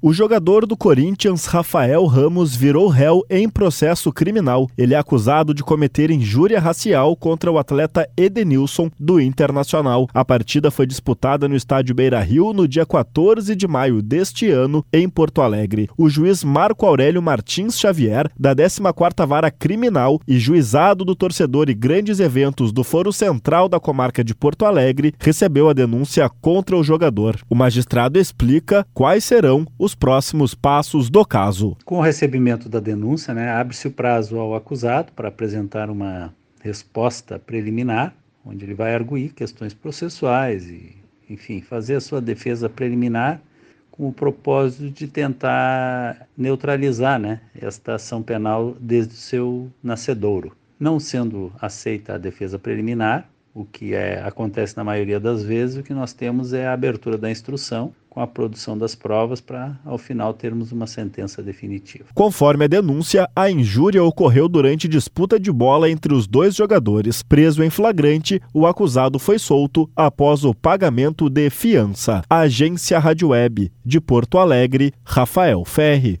O jogador do Corinthians, Rafael Ramos, virou réu em processo criminal. Ele é acusado de cometer injúria racial contra o atleta Edenilson, do Internacional. A partida foi disputada no estádio Beira Rio no dia 14 de maio deste ano, em Porto Alegre. O juiz Marco Aurélio Martins Xavier, da 14ª Vara Criminal e juizado do torcedor e grandes eventos do Foro Central da Comarca de Porto Alegre, recebeu a denúncia contra o jogador. O magistrado explica quais serão os os próximos passos do caso. Com o recebimento da denúncia, né, abre-se o prazo ao acusado para apresentar uma resposta preliminar, onde ele vai arguir questões processuais e, enfim, fazer a sua defesa preliminar com o propósito de tentar neutralizar né, esta ação penal desde o seu nascedouro. Não sendo aceita a defesa preliminar, o que é, acontece na maioria das vezes, o que nós temos é a abertura da instrução com a produção das provas para, ao final, termos uma sentença definitiva. Conforme a denúncia, a injúria ocorreu durante disputa de bola entre os dois jogadores. Preso em flagrante, o acusado foi solto após o pagamento de fiança. Agência Rádio Web, de Porto Alegre, Rafael Ferri.